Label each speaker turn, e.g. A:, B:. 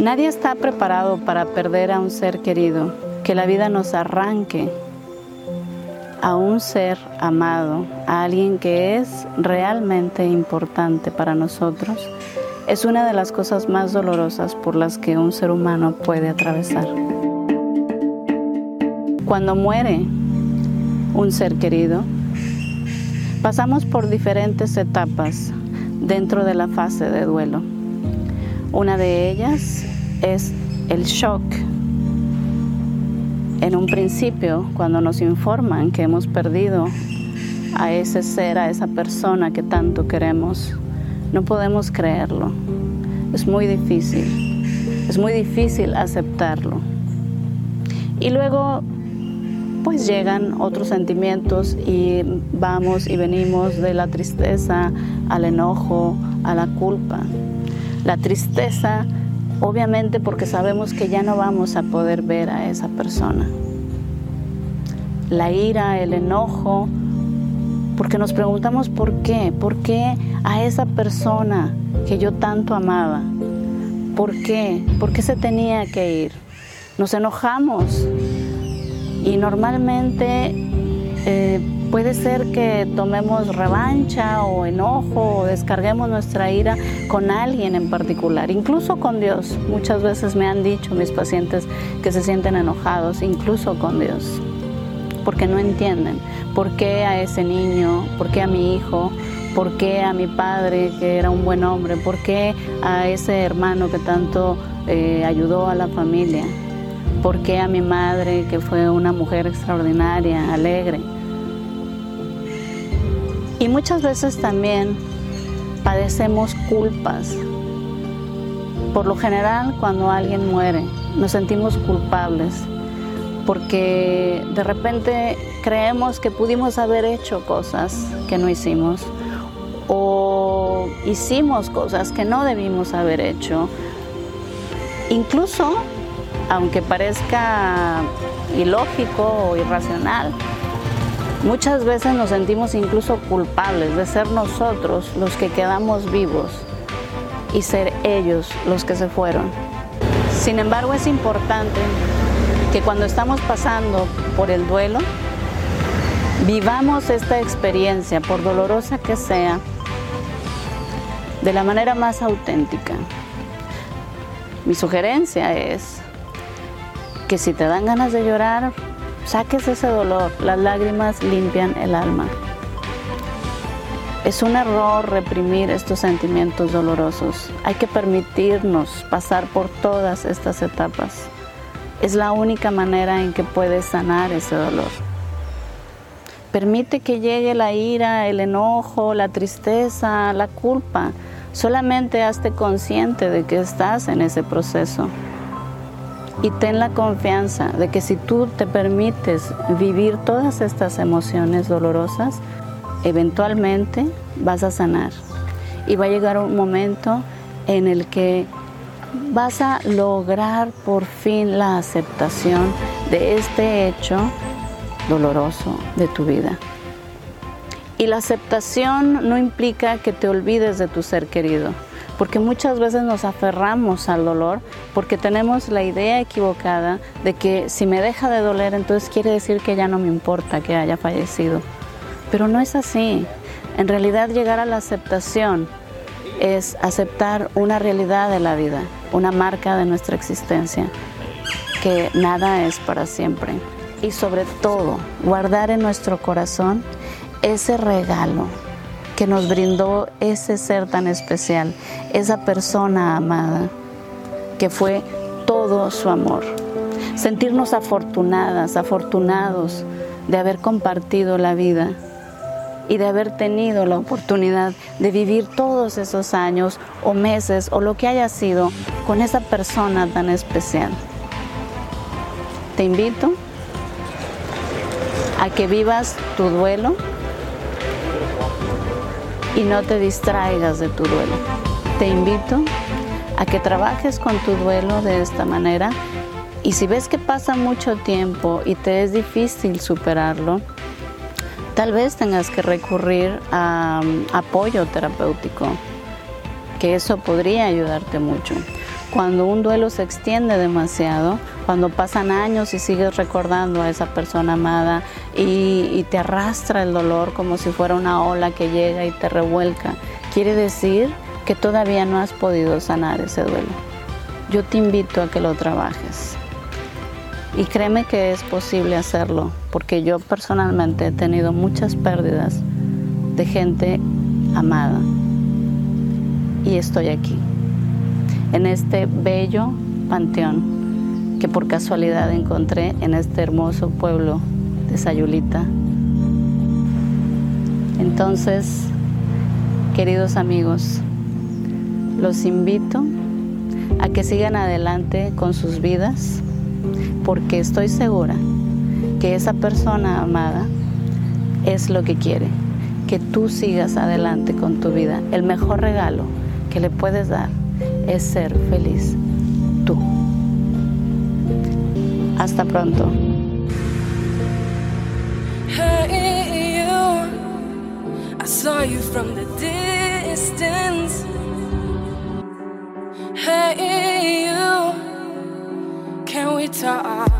A: Nadie está preparado para perder a un ser querido, que la vida nos arranque a un ser amado, a alguien que es realmente importante para nosotros, es una de las cosas más dolorosas por las que un ser humano puede atravesar. Cuando muere un ser querido, pasamos por diferentes etapas dentro de la fase de duelo. Una de ellas es el shock. En un principio, cuando nos informan que hemos perdido a ese ser, a esa persona que tanto queremos, no podemos creerlo. Es muy difícil. Es muy difícil aceptarlo. Y luego pues llegan otros sentimientos y vamos y venimos de la tristeza al enojo, a la culpa. La tristeza, obviamente porque sabemos que ya no vamos a poder ver a esa persona. La ira, el enojo, porque nos preguntamos por qué, por qué a esa persona que yo tanto amaba, por qué, por qué se tenía que ir. Nos enojamos y normalmente eh, puede ser que tomemos revancha o enojo o descarguemos nuestra ira con alguien en particular, incluso con Dios. Muchas veces me han dicho mis pacientes que se sienten enojados, incluso con Dios, porque no entienden por qué a ese niño, por qué a mi hijo, por qué a mi padre que era un buen hombre, por qué a ese hermano que tanto eh, ayudó a la familia. ¿Por qué a mi madre, que fue una mujer extraordinaria, alegre? Y muchas veces también padecemos culpas. Por lo general, cuando alguien muere, nos sentimos culpables porque de repente creemos que pudimos haber hecho cosas que no hicimos o hicimos cosas que no debimos haber hecho. Incluso aunque parezca ilógico o irracional, muchas veces nos sentimos incluso culpables de ser nosotros los que quedamos vivos y ser ellos los que se fueron. Sin embargo, es importante que cuando estamos pasando por el duelo, vivamos esta experiencia, por dolorosa que sea, de la manera más auténtica. Mi sugerencia es que si te dan ganas de llorar, saques ese dolor. Las lágrimas limpian el alma. Es un error reprimir estos sentimientos dolorosos. Hay que permitirnos pasar por todas estas etapas. Es la única manera en que puedes sanar ese dolor. Permite que llegue la ira, el enojo, la tristeza, la culpa. Solamente hazte consciente de que estás en ese proceso. Y ten la confianza de que si tú te permites vivir todas estas emociones dolorosas, eventualmente vas a sanar. Y va a llegar un momento en el que vas a lograr por fin la aceptación de este hecho doloroso de tu vida. Y la aceptación no implica que te olvides de tu ser querido porque muchas veces nos aferramos al dolor porque tenemos la idea equivocada de que si me deja de doler, entonces quiere decir que ya no me importa que haya fallecido. Pero no es así. En realidad llegar a la aceptación es aceptar una realidad de la vida, una marca de nuestra existencia, que nada es para siempre. Y sobre todo, guardar en nuestro corazón ese regalo que nos brindó ese ser tan especial, esa persona amada, que fue todo su amor. Sentirnos afortunadas, afortunados de haber compartido la vida y de haber tenido la oportunidad de vivir todos esos años o meses o lo que haya sido con esa persona tan especial. Te invito a que vivas tu duelo y no te distraigas de tu duelo. Te invito a que trabajes con tu duelo de esta manera y si ves que pasa mucho tiempo y te es difícil superarlo, tal vez tengas que recurrir a um, apoyo terapéutico, que eso podría ayudarte mucho. Cuando un duelo se extiende demasiado, cuando pasan años y sigues recordando a esa persona amada y, te arrastra el dolor como si fuera una ola que llega y te revuelca, quiere decir que todavía no has podido sanar ese duelo. Yo te invito a que lo trabajes. Y créeme que es posible hacerlo, porque yo personalmente he tenido muchas pérdidas de gente amada. Y estoy aquí, en este bello panteón que por casualidad encontré en este hermoso pueblo de Sayulita. Entonces, queridos amigos, los invito a que sigan adelante con sus vidas, porque estoy segura que esa persona amada es lo que quiere, que tú sigas adelante con tu vida. El mejor regalo que le puedes dar es ser feliz tú. Hasta pronto. Hey, you. I saw you from the distance. Hey, you. Can we talk?